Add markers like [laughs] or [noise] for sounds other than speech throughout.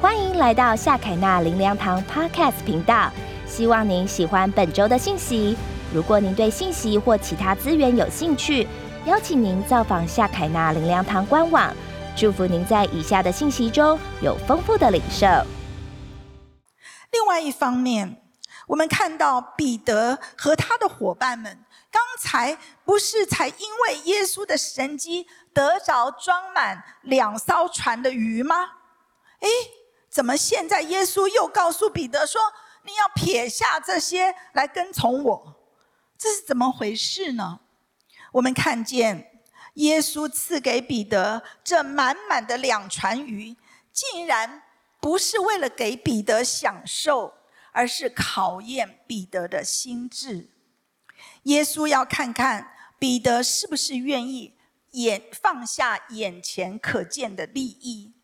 欢迎来到夏凯纳林良堂 Podcast 频道，希望您喜欢本周的信息。如果您对信息或其他资源有兴趣，邀请您造访夏凯纳林良堂官网。祝福您在以下的信息中有丰富的领受。另外一方面，我们看到彼得和他的伙伴们，刚才不是才因为耶稣的神迹得着装满两艘船的鱼吗？诶，怎么现在耶稣又告诉彼得说：“你要撇下这些来跟从我？”这是怎么回事呢？我们看见耶稣赐给彼得这满满的两船鱼，竟然不是为了给彼得享受，而是考验彼得的心智。耶稣要看看彼得是不是愿意眼放下眼前可见的利益。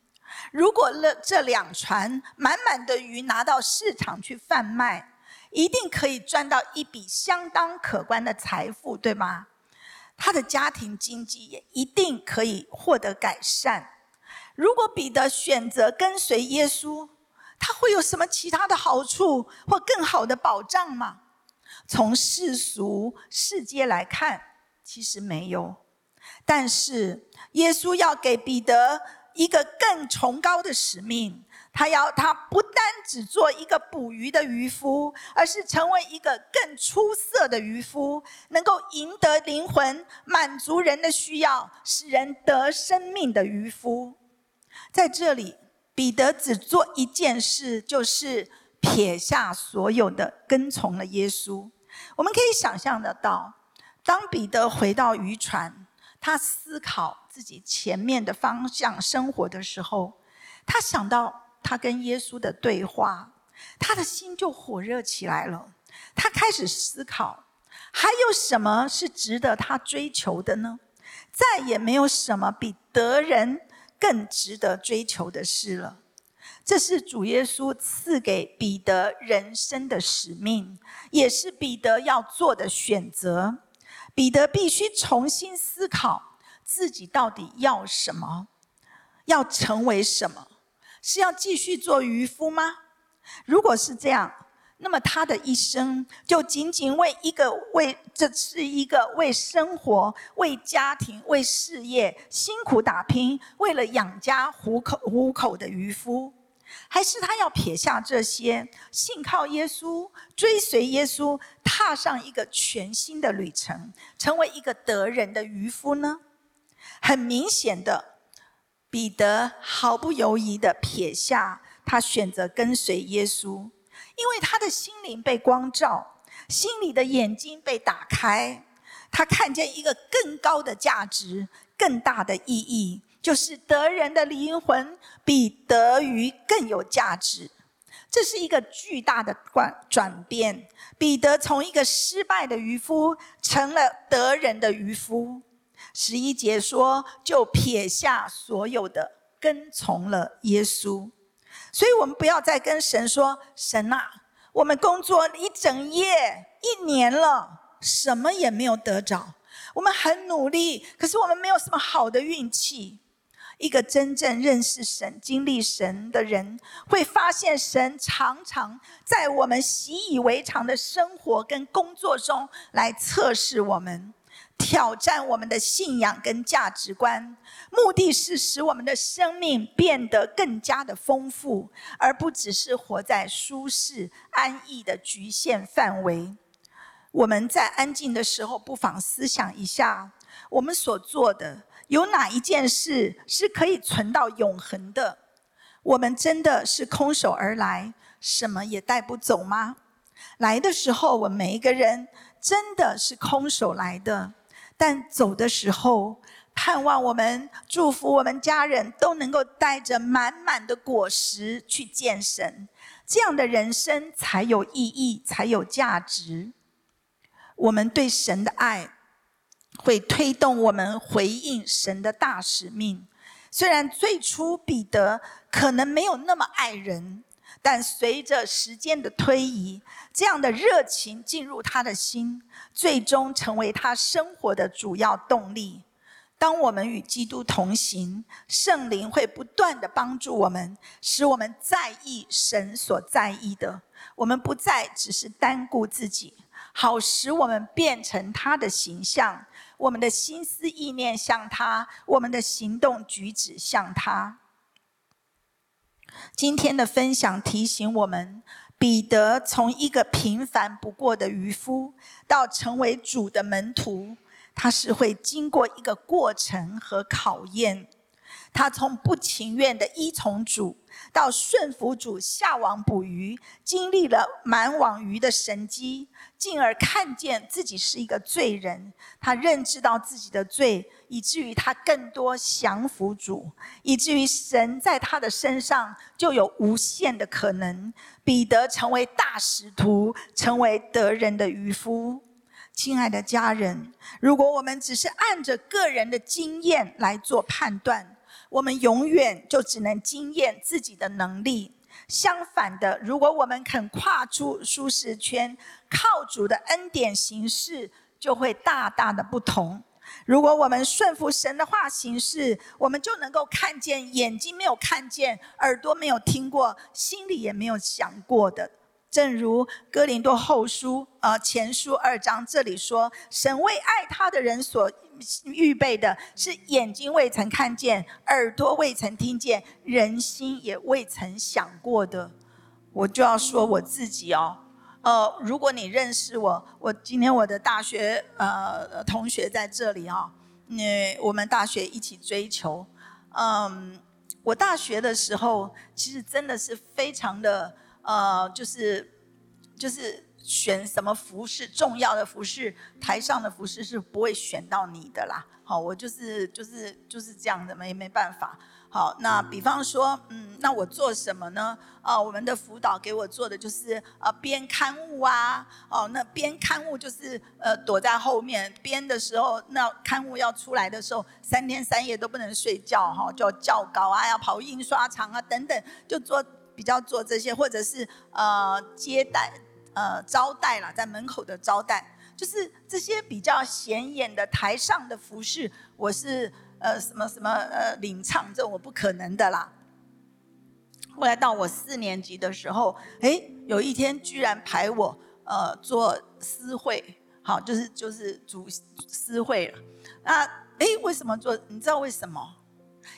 如果了这两船满满的鱼拿到市场去贩卖，一定可以赚到一笔相当可观的财富，对吗？他的家庭经济也一定可以获得改善。如果彼得选择跟随耶稣，他会有什么其他的好处或更好的保障吗？从世俗世界来看，其实没有。但是耶稣要给彼得。一个更崇高的使命，他要他不单只做一个捕鱼的渔夫，而是成为一个更出色的渔夫，能够赢得灵魂、满足人的需要、使人得生命的渔夫。在这里，彼得只做一件事，就是撇下所有的，跟从了耶稣。我们可以想象得到，当彼得回到渔船，他思考。自己前面的方向生活的时候，他想到他跟耶稣的对话，他的心就火热起来了。他开始思考，还有什么是值得他追求的呢？再也没有什么比得人更值得追求的事了。这是主耶稣赐给彼得人生的使命，也是彼得要做的选择。彼得必须重新思考。自己到底要什么？要成为什么？是要继续做渔夫吗？如果是这样，那么他的一生就仅仅为一个为这是一个为生活、为家庭、为事业辛苦打拼，为了养家糊口糊口的渔夫，还是他要撇下这些，信靠耶稣，追随耶稣，踏上一个全新的旅程，成为一个得人的渔夫呢？很明显的，彼得毫不犹豫的撇下，他选择跟随耶稣，因为他的心灵被光照，心里的眼睛被打开，他看见一个更高的价值、更大的意义，就是得人的灵魂比得鱼更有价值。这是一个巨大的转转变，彼得从一个失败的渔夫成了得人的渔夫。十一节说，就撇下所有的，跟从了耶稣。所以，我们不要再跟神说：“神啊，我们工作一整夜、一年了，什么也没有得着。我们很努力，可是我们没有什么好的运气。”一个真正认识神、经历神的人，会发现神常常在我们习以为常的生活跟工作中来测试我们。挑战我们的信仰跟价值观，目的是使我们的生命变得更加的丰富，而不只是活在舒适安逸的局限范围。我们在安静的时候，不妨思想一下，我们所做的有哪一件事是可以存到永恒的？我们真的是空手而来，什么也带不走吗？来的时候，我们每一个人真的是空手来的。但走的时候，盼望我们祝福我们家人都能够带着满满的果实去见神，这样的人生才有意义，才有价值。我们对神的爱，会推动我们回应神的大使命。虽然最初彼得可能没有那么爱人。但随着时间的推移，这样的热情进入他的心，最终成为他生活的主要动力。当我们与基督同行，圣灵会不断的帮助我们，使我们在意神所在意的。我们不再只是单顾自己，好使我们变成他的形象。我们的心思意念像他，我们的行动举止像他。今天的分享提醒我们，彼得从一个平凡不过的渔夫，到成为主的门徒。他是会经过一个过程和考验，他从不情愿的依从主，到顺服主下网捕鱼，经历了满网鱼的神机，进而看见自己是一个罪人。他认知到自己的罪，以至于他更多降服主，以至于神在他的身上就有无限的可能。彼得成为大使徒，成为得人的渔夫。亲爱的家人，如果我们只是按着个人的经验来做判断，我们永远就只能经验自己的能力。相反的，如果我们肯跨出舒适圈，靠主的恩典行事，就会大大的不同。如果我们顺服神的话行事，我们就能够看见眼睛没有看见、耳朵没有听过、心里也没有想过的。正如哥林多后书呃前书二章这里说，神为爱他的人所预备的是眼睛未曾看见，耳朵未曾听见，人心也未曾想过的。我就要说我自己哦，呃，如果你认识我，我今天我的大学呃同学在这里啊，那我们大学一起追求，嗯，我大学的时候其实真的是非常的。呃，就是就是选什么服饰，重要的服饰，台上的服饰是不会选到你的啦。好，我就是就是就是这样的，没没办法。好，那比方说，嗯，那我做什么呢？啊，我们的辅导给我做的就是呃编刊物啊。哦，那编刊物就是呃躲在后面编的时候，那刊物要出来的时候，三天三夜都不能睡觉哈，就要校稿啊，要跑印刷厂啊等等，就做。比较做这些，或者是呃接待呃招待啦，在门口的招待，就是这些比较显眼的台上的服饰，我是呃什么什么呃领唱，这我不可能的啦。后来到我四年级的时候，哎，有一天居然排我呃做私会，好，就是就是主私会了。那哎，为什么做？你知道为什么？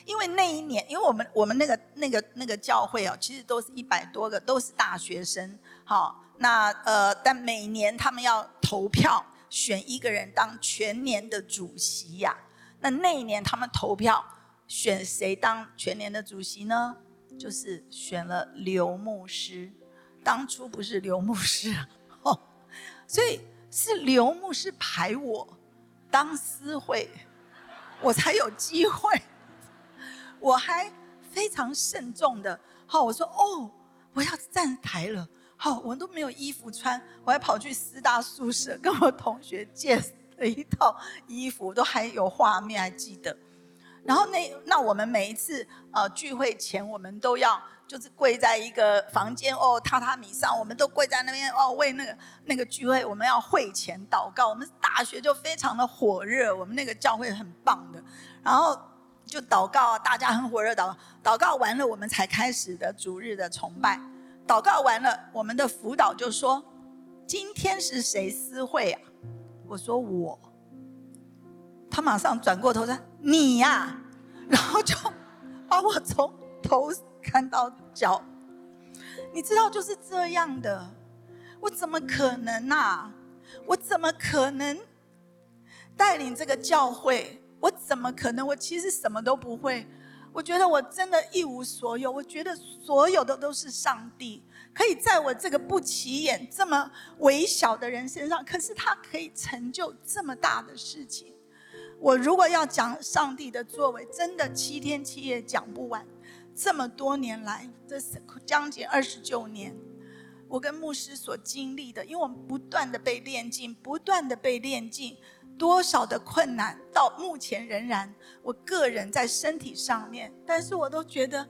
因为那一年，因为我们我们那个那个那个教会哦，其实都是一百多个，都是大学生。好，那呃，但每年他们要投票选一个人当全年的主席呀。那那一年他们投票选谁当全年的主席呢？就是选了刘牧师。当初不是刘牧师，哦，所以是刘牧师排我当司会，我才有机会。我还非常慎重的，好，我说哦，我要站台了，好，我都没有衣服穿，我还跑去师大宿舍 [laughs] 跟我同学借了一套衣服，都还有画面还记得。然后那那我们每一次呃聚会前，我们都要就是跪在一个房间哦榻榻米上，我们都跪在那边哦为那个那个聚会，我们要会前祷告。我们大学就非常的火热，我们那个教会很棒的，然后。就祷告，大家很火热祷祷告完了，我们才开始的主日的崇拜。祷告完了，我们的辅导就说：“今天是谁私会啊？”我说：“我。”他马上转过头说：“你呀！”然后就把我从头看到脚。你知道就是这样的，我怎么可能啊？我怎么可能带领这个教会？我怎么可能？我其实什么都不会。我觉得我真的一无所有。我觉得所有的都是上帝，可以在我这个不起眼、这么微小的人身上，可是他可以成就这么大的事情。我如果要讲上帝的作为，真的七天七夜讲不完。这么多年来，这是将近二十九年，我跟牧师所经历的，因为我们不断的被炼尽，不断的被炼尽。多少的困难，到目前仍然，我个人在身体上面，但是我都觉得，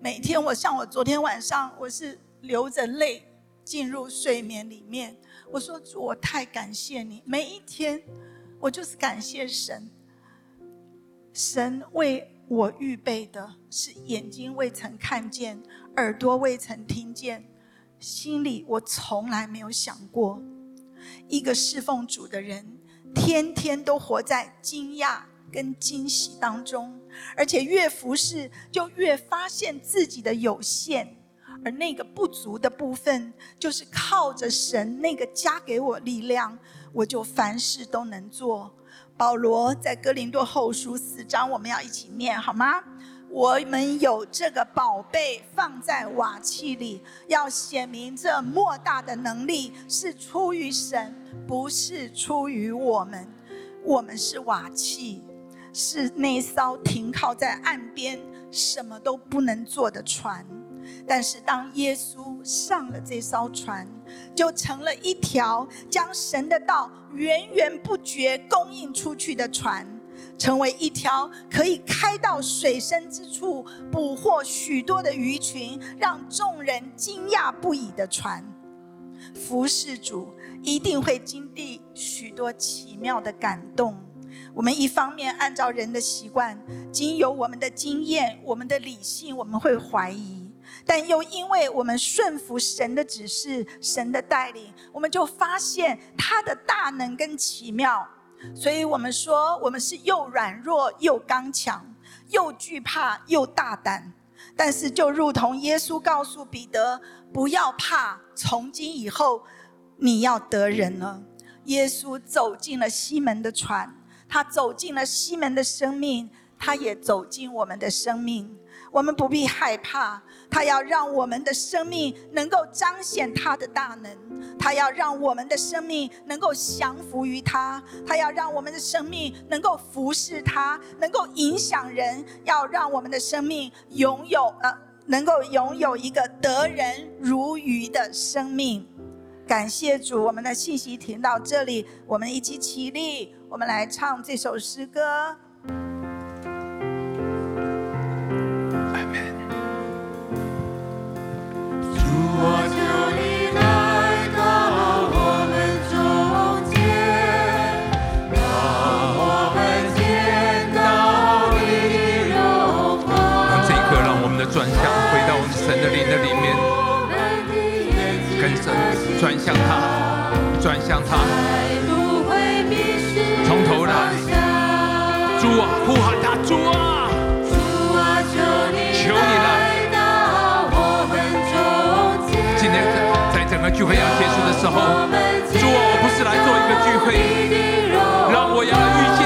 每天我像我昨天晚上，我是流着泪进入睡眠里面。我说主，我太感谢你，每一天我就是感谢神。神为我预备的是眼睛未曾看见，耳朵未曾听见，心里我从来没有想过。一个侍奉主的人，天天都活在惊讶跟惊喜当中，而且越服侍，就越发现自己的有限。而那个不足的部分，就是靠着神那个加给我力量，我就凡事都能做。保罗在哥林多后书四章，我们要一起念好吗？我们有这个宝贝放在瓦器里，要显明这莫大的能力是出于神，不是出于我们。我们是瓦器，是那艘停靠在岸边、什么都不能做的船。但是，当耶稣上了这艘船，就成了一条将神的道源源不绝供应出去的船，成为一条可以开到水深之处捕获许多的鱼群，让众人惊讶不已的船。服侍主一定会经历许多奇妙的感动。我们一方面按照人的习惯，经由我们的经验、我们的理性，我们会怀疑。但又因为我们顺服神的指示、神的带领，我们就发现他的大能跟奇妙。所以我们说，我们是又软弱又刚强，又惧怕又大胆。但是就如同耶稣告诉彼得：“不要怕，从今以后你要得人了。”耶稣走进了西门的船，他走进了西门的生命，他也走进我们的生命。我们不必害怕，他要让我们的生命能够彰显他的大能，他要让我们的生命能够降服于他，他要让我们的生命能够服侍他，能够影响人，要让我们的生命拥有呃，能够拥有一个得人如鱼的生命。感谢主，我们的信息停到这里，我们一起起立，我们来唱这首诗歌。向他，转向他，从头来，主啊，呼喊他，主啊，求你来。今天在整个聚会要结束的时候，主啊，我不是来做一个聚会，让我要遇见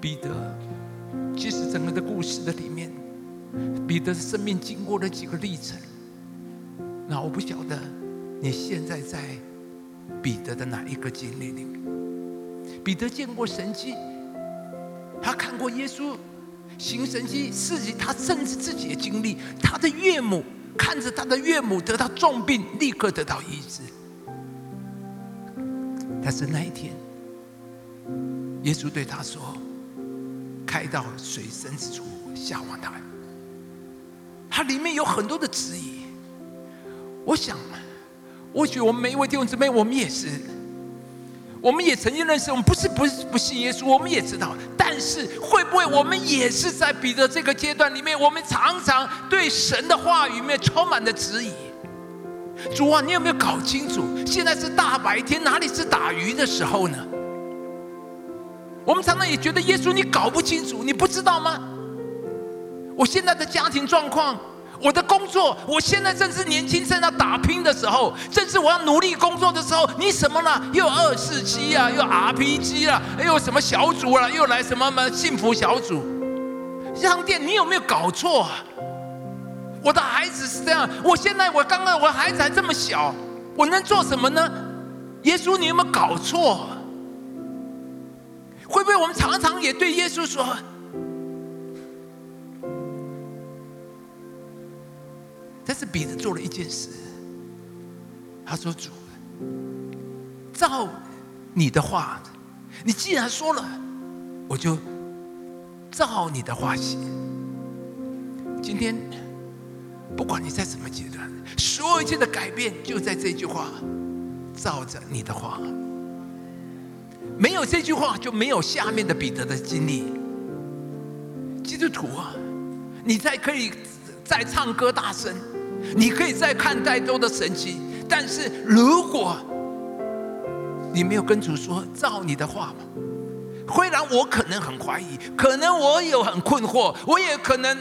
彼得，其实整个的生命经过了几个历程，那我不晓得你现在在彼得的哪一个经历里面。彼得见过神迹，他看过耶稣行神迹，自己他甚至自己的经历，他的岳母看着他的岳母得到重病，立刻得到医治。但是那一天，耶稣对他说：“开到水深之处，下往他。”它里面有很多的质疑，我想，或许我们每一位弟兄姊妹，我们也是，我们也曾经认识，我们不是不是不信耶稣，我们也知道，但是会不会我们也是在彼得这个阶段里面，我们常常对神的话语里面充满了质疑。主啊，你有没有搞清楚？现在是大白天，哪里是打鱼的时候呢？我们常常也觉得耶稣，你搞不清楚，你不知道吗？我现在的家庭状况，我的工作，我现在正是年轻正在打拼的时候，正是我要努力工作的时候。你什么呢？又二四七啊，又 RPG 啊，又什么小组啊，又来什么么幸福小组？商店，你有没有搞错？我的孩子是这样，我现在我刚刚我孩子还这么小，我能做什么呢？耶稣，你有没有搞错？会不会我们常常也对耶稣说？但是彼得做了一件事，他说：“主，照你的话，你既然说了，我就照你的话写。今天，不管你在什么阶段，所有一切的改变就在这句话，照着你的话。没有这句话，就没有下面的彼得的经历。基督徒啊，你再可以再唱歌大声。”你可以再看再多的神奇，但是如果你没有跟主说照你的话嘛，虽然我可能很怀疑，可能我有很困惑，我也可能，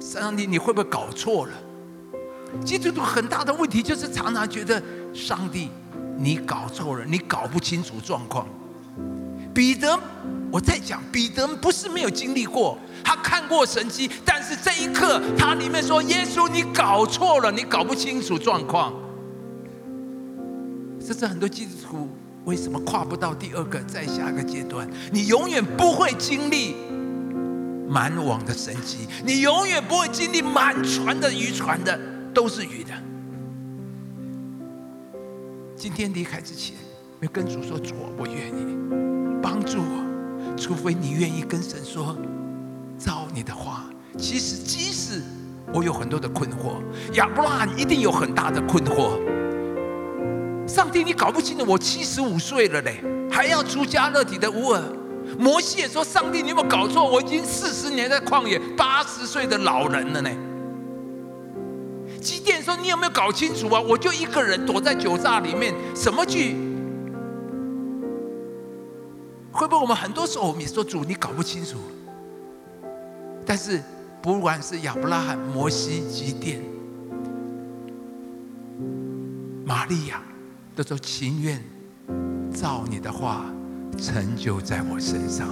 上帝你会不会搞错了？基督徒很大的问题就是常常觉得上帝你搞错了，你搞不清楚状况。彼得，我在讲彼得不是没有经历过。他看过神迹，但是这一刻，他里面说：“耶稣，你搞错了，你搞不清楚状况。”这是很多基督徒为什么跨不到第二个、再下一个阶段？你永远不会经历满网的神迹，你永远不会经历满船的渔船的都是鱼的。今天离开之前，要跟主说：“主，我愿意帮助我，除非你愿意跟神说。”照你的话，其实即使我有很多的困惑，亚伯拉罕一定有很大的困惑。上帝，你搞不清楚，我七十五岁了嘞，还要出加勒底的乌尔。摩西也说：“上帝，你有没有搞错？我已经四十年在旷野，八十岁的老人了呢。”基甸说：“你有没有搞清楚啊？我就一个人躲在酒榨里面，什么剧？会不会我们很多时候我们也说主，你搞不清楚？”但是，不管是亚伯拉罕、摩西、基甸、玛利亚，都说情愿照你的话成就在我身上。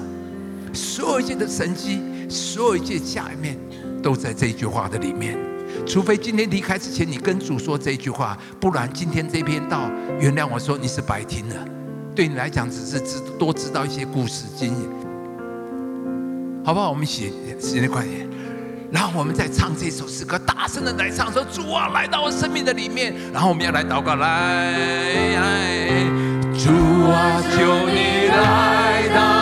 所有一切的神迹，所有一切下面，都在这句话的里面。除非今天离开之前，你跟主说这句话，不然今天这篇道，原谅我说你是白听了。对你来讲，只是知多知道一些故事经验。好不好？我们一起时间快点，然后我们再唱这首诗歌，大声的来唱，说主啊，来到我生命的里面。然后我们要来祷告，来，主啊，求你来到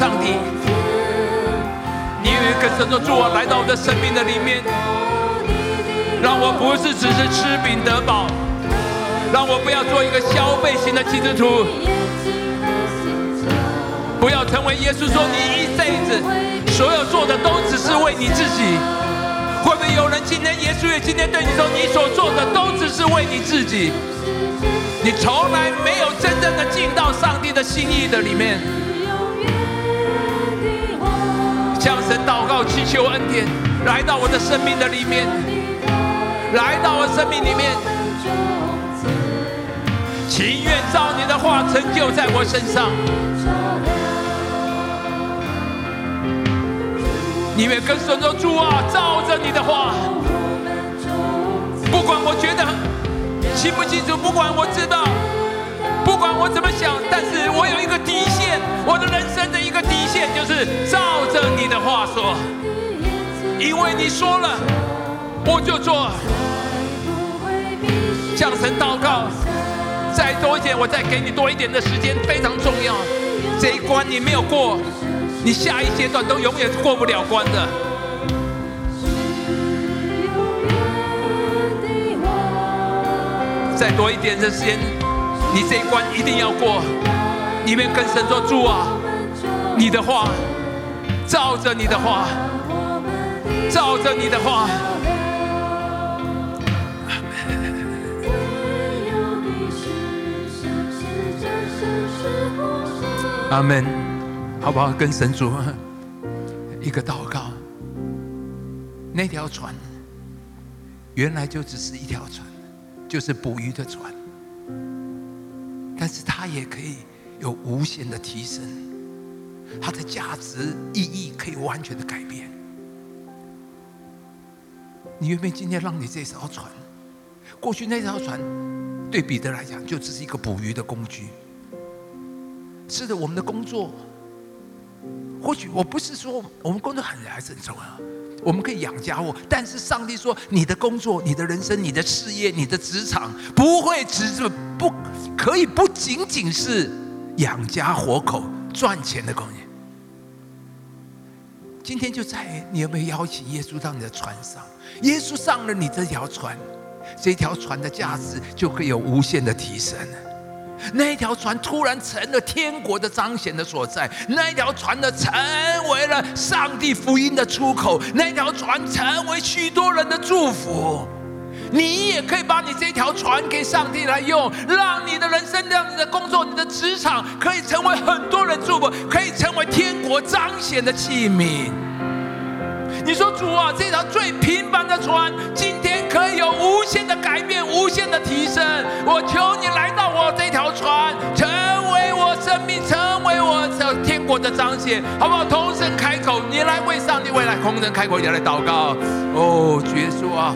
上帝，你有一个神的主啊，来到我的生命的里面，让我不是只是吃饼得饱，让我不要做一个消费型的基督徒，不要成为耶稣说你一辈子。所有做的都只是为你自己，会不会有人今天耶稣也今天对你说，你所做的都只是为你自己，你从来没有真正的进到上帝的心意的里面。求恩典，来到我的生命的里面，来到我生命里面，情愿照你的话成就在我身上。你愿跟神说主啊，照着你的话，不管我觉得清不清楚，不管我知道，不管我怎么想，但是我有一个底线，我的人生的一个底线就是照着你的话说，因为你说了，我就做。向神祷告，再多一点，我再给你多一点的时间，非常重要。这一关你没有过。你下一阶段都永远过不了关的。再多一点的时间，你这一关一定要过。你们跟神说主啊，你的话，照着你的话，照着你的话。阿门。好不好？跟神主一个祷告。那条船原来就只是一条船，就是捕鱼的船，但是它也可以有无限的提升，它的价值意义可以完全的改变。你愿不愿意今天让你这艘船？过去那条船对彼得来讲就只是一个捕鱼的工具。是的，我们的工作。或许我不是说我们工作很还是很重要，我们可以养家活。但是上帝说，你的工作、你的人生、你的事业、你的职场，不会只是不可以不仅仅是养家活口、赚钱的工业。今天就在你有没有邀请耶稣到你的船上？耶稣上了你这条船，这条船的价值就可以有无限的提升。那条船突然成了天国的彰显的所在，那条船呢成为了上帝福音的出口，那条船成为许多人的祝福。你也可以把你这条船给上帝来用，让你的人生、让你的工作、你的职场可以成为很多人祝福，可以成为天国彰显的器皿。你说主啊，这条最平凡的船，今天可以有无限的改变、无限的提升。我求你来到我这条船，成为我生命，成为我的天国的彰显，好不好？同声开口，你来为上帝未来同声开口，你来祷告。哦，耶稣啊，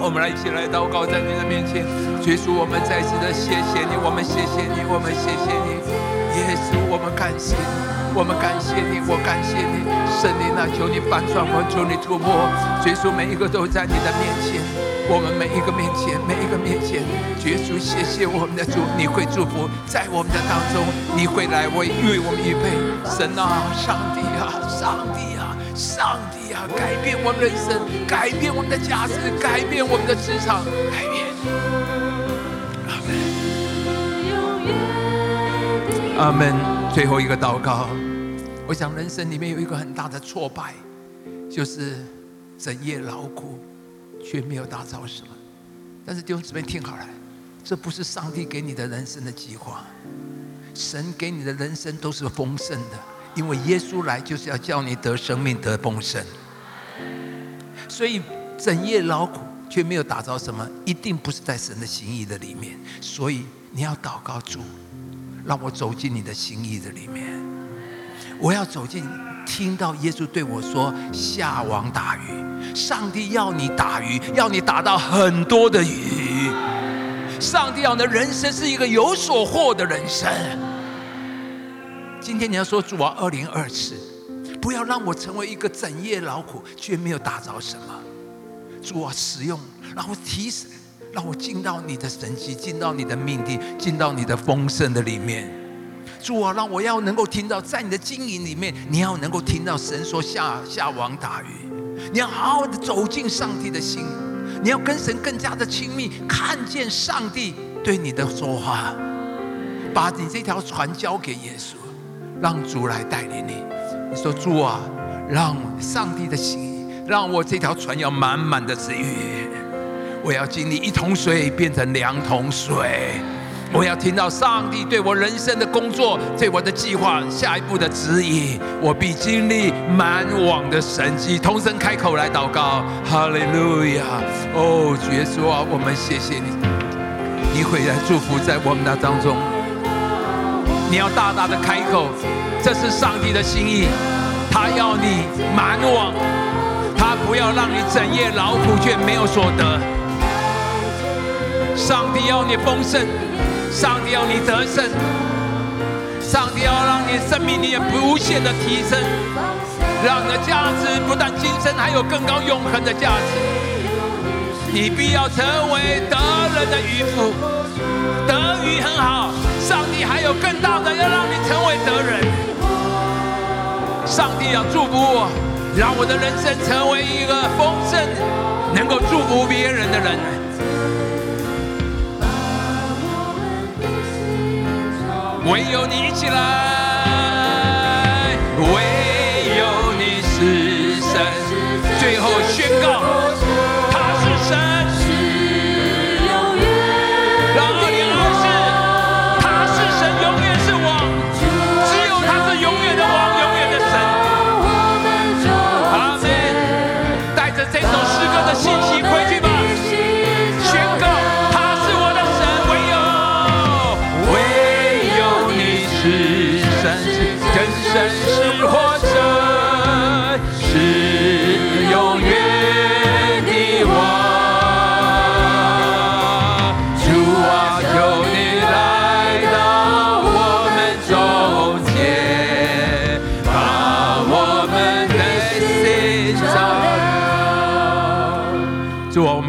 我们来一起来祷告，在您的面前，耶稣，我们再次的谢谢你，我们谢谢你，我们谢谢你，耶稣，我们感谢你。我们感谢你，我感谢你，圣灵啊，求你翻转我，求你突破。耶稣，每一个都在你的面前，我们每一个面前，每一个面前，耶稣，谢谢我们的主，你会祝福在我们的当中，你会来为为我们预备。神啊，上帝啊，上帝啊，上帝啊，改变我们人生，改变我们的价值，改变我们的职场，改变。阿门。最后一个祷告，我想人生里面有一个很大的挫败，就是整夜劳苦，却没有打造什么。但是弟兄姊妹听好了，这不是上帝给你的人生的计划，神给你的人生都是丰盛的，因为耶稣来就是要叫你得生命得丰盛。所以整夜劳苦却没有打造什么，一定不是在神的心意的里面。所以你要祷告主。让我走进你的心意的里面，我要走进，听到耶稣对我说：“下网打鱼，上帝要你打鱼，要你打到很多的鱼。上帝要你的人生是一个有所获的人生。今天你要说主啊，二零二四，不要让我成为一个整夜劳苦却没有打着什么。主啊，使用，然后提升。”让我进到你的神迹，进到你的命定，进到你的丰盛的里面。主啊，让我要能够听到，在你的经营里面，你要能够听到神说下下网打鱼。你要好好的走进上帝的心，你要跟神更加的亲密，看见上帝对你的说话。把你这条船交给耶稣，让主来带领你。你说主啊，让上帝的心。让我这条船要满满的治愈。我要经历一桶水变成两桶水。我要听到上帝对我人生的工作、对我的计划下一步的指引。我必经历满网的神迹。同声开口来祷告，哈利路亚！哦，主耶稣啊，我们谢谢你，你会来祝福在我们的当中。你要大大的开口，这是上帝的心意，他要你满网，他不要让你整夜劳苦却没有所得。上帝要你丰盛。上帝要你得胜，上帝要让你生命力无限的提升，让你的价值不但今生，还有更高永恒的价值。你必要成为得人的渔夫，得鱼很好，上帝还有更大的要让你成为得人。上帝要祝福我，让我的人生成为一个丰盛，能够祝福别人的人。唯有你一起来，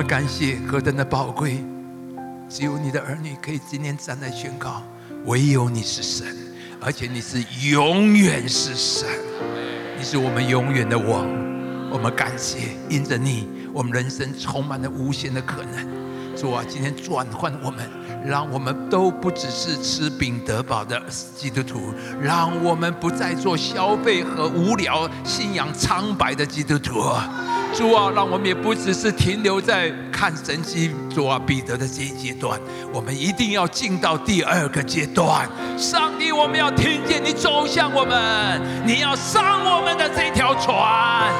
感谢何等的宝贵！只有你的儿女可以今天站在宣告，唯有你是神，而且你是永远是神，你是我们永远的王。我们感谢，因着你，我们人生充满了无限的可能。主啊，今天转换我们，让我们都不只是吃饼得饱的基督徒，让我们不再做消费和无聊、信仰苍白的基督徒。主啊，让我们也不只是停留在看神迹。主啊，彼得的这一阶段，我们一定要进到第二个阶段。上帝，我们要听见你走向我们，你要上我们的这条船，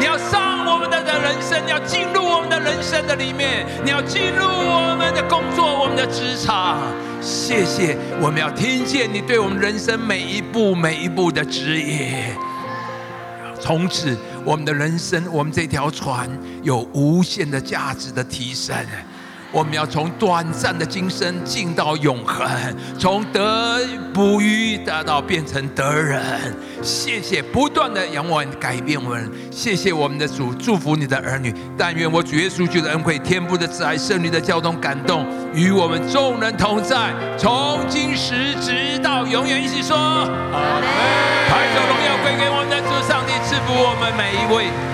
你要上我们的的人生，你要进入我们的人生的里面，你要进入我们的工作，我们的职场。谢谢，我们要听见你对我们人生每一步每一步的指引。从此，我们的人生，我们这条船有无限的价值的提升。我们要从短暂的今生进到永恒，从得不遇得到变成得人。谢谢，不断的仰望改变我们。谢谢我们的主，祝福你的儿女。但愿我主耶稣基督的恩惠、天父的慈爱、圣灵的交通感动，与我们众人同在，从今时直到永远。一起说：阿门。抬手荣耀归给我们的主上帝，赐福我们每一位。